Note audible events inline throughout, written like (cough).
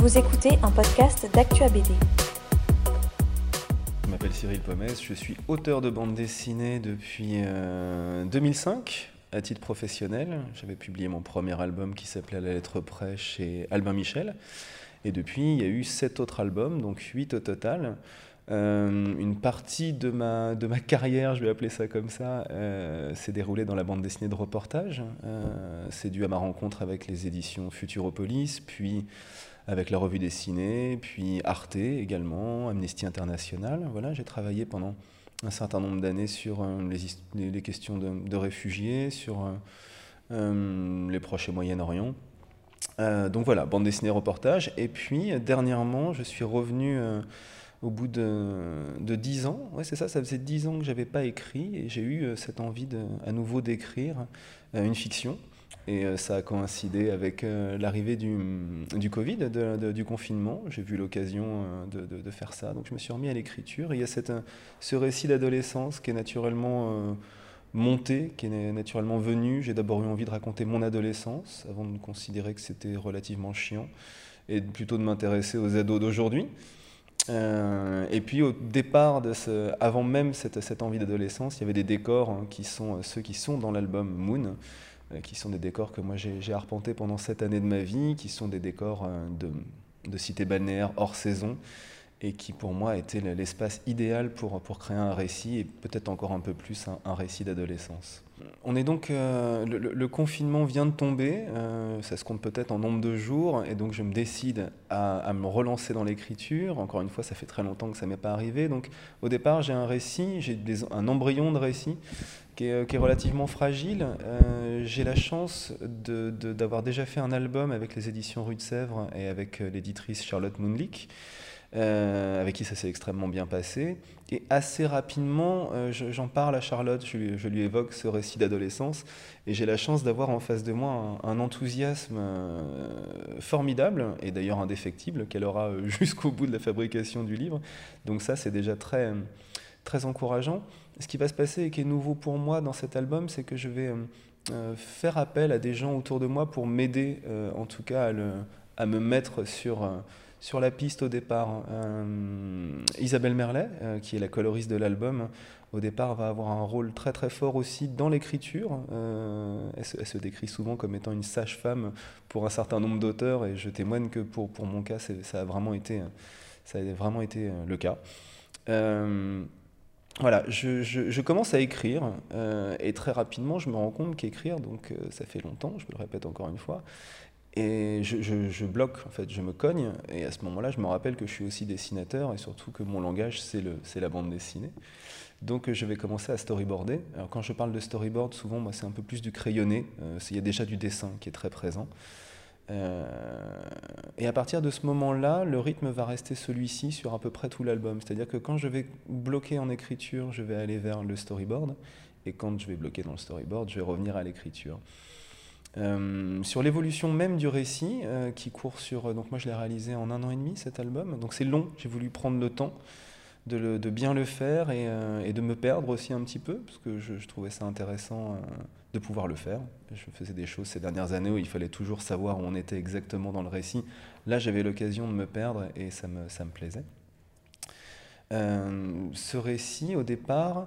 Vous écoutez un podcast d'Actua BD. Je m'appelle Cyril Pomès, je suis auteur de bande dessinée depuis 2005 euh, à titre professionnel. J'avais publié mon premier album qui s'appelait La lettre près chez Albin Michel. Et depuis, il y a eu sept autres albums, donc huit au total. Euh, une partie de ma, de ma carrière, je vais appeler ça comme ça, euh, s'est déroulée dans la bande dessinée de reportage. Euh, c'est dû à ma rencontre avec les éditions Futuropolis, puis avec la revue dessinée, puis Arte également, Amnesty International. Voilà, j'ai travaillé pendant un certain nombre d'années sur les, les, questions de, de réfugiés, sur les Proches et Moyen-Orient. donc voilà, bande dessinée reportage. Et puis dernièrement, je suis revenu au bout de, dix ans. Ouais, c'est ça, ça faisait dix ans que j'avais pas écrit et j'ai eu euh, cette envie de, à nouveau d'écrire euh, une fiction. Et euh, ça a coïncidé avec l'arrivée du, du Covid, du confinement. J'ai vu l'occasion de, faire ça. Donc je me suis remis à l'écriture. il y a cette, ce récit d'adolescence qui est naturellement monté, qui est naturellement venu. J'ai d'abord eu envie de raconter mon adolescence avant de considérer que c'était relativement chiant et plutôt de m'intéresser aux ados d'aujourd'hui. Euh, et puis au départ, de ce, avant même cette, cette envie d'adolescence, il y avait des décors hein, qui sont euh, ceux qui sont dans l'album Moon, euh, qui sont des décors que moi j'ai arpentés pendant cette année de ma vie, qui sont des décors de, de cité balnéaire hors saison, et qui pour moi était l'espace idéal pour, pour créer un récit, et peut-être encore un peu plus un, récit d'adolescence. On est donc, euh, le, confinement vient de tomber, euh, ça se compte peut-être en nombre de jours, et donc je me décide à, me relancer dans l'écriture. Encore une fois, ça fait très longtemps que ça m'est pas arrivé. Donc au départ, j'ai un récit, j'ai un embryon de récit qui est, est relativement fragile. Euh, j'ai la chance d'avoir déjà fait un album avec les éditions Rue de Sèvres et avec l'éditrice Charlotte Moonlick. Euh, avec qui ça s'est extrêmement bien passé. Et assez rapidement, euh, j'en parle à Charlotte, je lui, évoque ce récit d'adolescence, et j'ai la chance d'avoir en face de moi un, enthousiasme euh, formidable, et d'ailleurs indéfectible, qu'elle aura (laughs) jusqu'au bout de la fabrication du livre. Donc ça, c'est déjà très, très encourageant. Ce qui va se passer et qui est nouveau pour moi dans cet album, c'est que je vais faire appel à des gens autour de moi pour m'aider, en tout cas, à, me mettre sur sur la piste au départ. Euh, Isabelle Merlet, euh, qui est la coloriste de l'album, au départ va avoir un rôle très très fort aussi dans l'écriture. Euh, elle, se décrit souvent comme étant une sage-femme pour un certain nombre d'auteurs et je témoigne que pour, pour mon cas, ça a vraiment été, ça a vraiment été le cas. voilà, je, je, commence à écrire et très rapidement je me rends compte qu'écrire, donc ça fait longtemps, je le répète encore une fois, et je, bloque, en fait, je me cogne. Et à ce moment-là, je me rappelle que je suis aussi dessinateur et surtout que mon langage, c'est la bande dessinée. Donc je vais commencer à storyboarder. Alors quand je parle de storyboard, souvent, moi, c'est un peu plus du crayonné. Euh, il y a déjà du dessin qui est très présent. Euh, et à partir de ce moment-là, le rythme va rester celui-ci sur à peu près tout l'album. C'est-à-dire que quand je vais bloquer en écriture, je vais aller vers le storyboard. Et quand je vais bloquer dans le storyboard, je vais revenir à l'écriture. Euh, sur l'évolution même du récit, euh, qui court sur. Euh, donc, moi, je l'ai réalisé en un an et demi, cet album. Donc, c'est long. J'ai voulu prendre le temps de, bien le faire et, de me perdre aussi un petit peu, parce que je, trouvais ça intéressant de pouvoir le faire. Je faisais des choses ces dernières années où il fallait toujours savoir où on était exactement dans le récit. Là, j'avais l'occasion de me perdre et ça me, ça me plaisait. ce récit, au départ,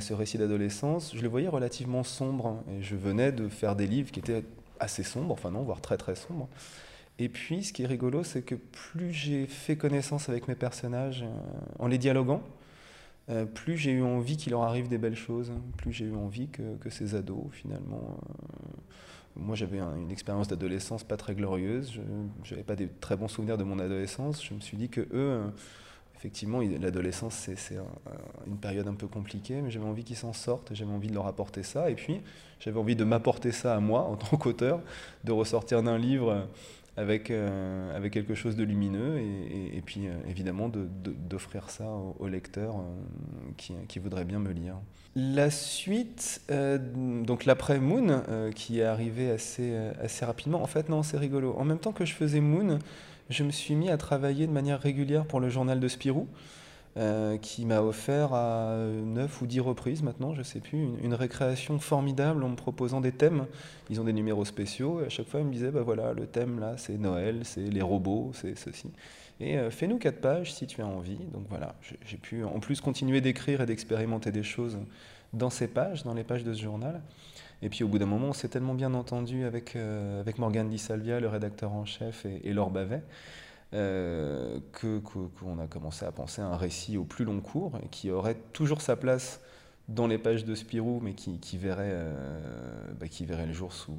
ce récit d'adolescence, je le voyais relativement sombre. Et je venais de faire des livres qui étaient assez sombres, enfin non, voire très très sombres. Et puis, ce qui est rigolo, c'est que plus j'ai fait connaissance avec mes personnages euh, en les dialoguant, euh, plus j'ai eu envie qu'il leur arrive des belles choses, plus j'ai eu envie que, ces ados, finalement. moi, j'avais une expérience d'adolescence pas très glorieuse, je n'avais pas des très bons souvenirs de mon adolescence. Je me suis dit que eux effectivement, l'adolescence, c'est une période un peu compliquée, mais j'avais envie qu'ils s'en sortent, j'avais envie de leur apporter ça, et puis j'avais envie de m'apporter ça à moi en tant qu'auteur, de ressortir d'un livre avec, euh, avec quelque chose de lumineux, et, puis euh, évidemment d'offrir ça aux, lecteurs euh, qui, qui, voudraient bien me lire. La suite, donc l'après Moon, qui est arrivé assez, assez rapidement, en fait non, c'est rigolo. En même temps que je faisais Moon, je me suis mis à travailler de manière régulière pour le journal de Spirou. Qui m'a offert à 9 ou 10 reprises maintenant, je ne sais plus, une, récréation formidable en me proposant des thèmes. Ils ont des numéros spéciaux et à chaque fois ils me disaient, bah voilà, le thème là c'est Noël, c'est les robots, c'est ceci. Et fais-nous quatre pages si tu as envie. Donc voilà, j'ai pu en plus continuer d'écrire et d'expérimenter des choses dans ces pages, dans les pages de ce journal. Et puis au bout d'un moment, on s'est tellement bien entendu avec, euh, avec Morgane Di Salvia, le rédacteur en chef, et, Laure Bavet, euh, qu'on a commencé à penser à un récit au plus long cours, et qui aurait toujours sa place dans les pages de Spirou, mais qui, verrait, euh, bah, qui verrait le jour sous.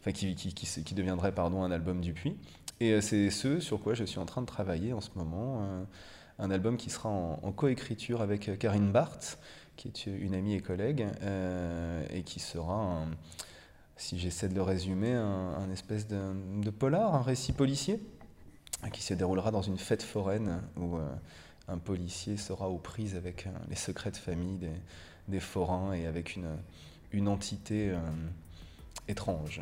Enfin, qui, qui, deviendrait pardon, un album du Puy. Et euh, c'est ce sur quoi je suis en train de travailler en ce moment. un album qui sera en, coécriture avec Karine Barthes, qui est une amie et collègue, euh, et qui sera, si j'essaie de le résumer, un, espèce de, polar, un récit policier, qui se déroulera dans une fête foraine où euh, un policier sera aux prises avec euh, les secrets de famille des, forains et avec une, entité étrange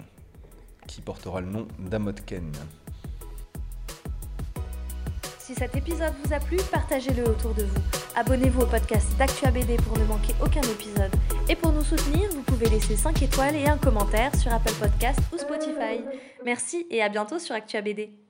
qui portera le nom d'Amotken. Si cet épisode vous a plu, partagez-le autour de vous. Abonnez-vous au podcast d'Actua BD pour ne manquer aucun épisode. Et pour nous soutenir, vous pouvez laisser 5 étoiles et un commentaire sur Apple Podcast ou Spotify. Merci et à bientôt sur Actua BD.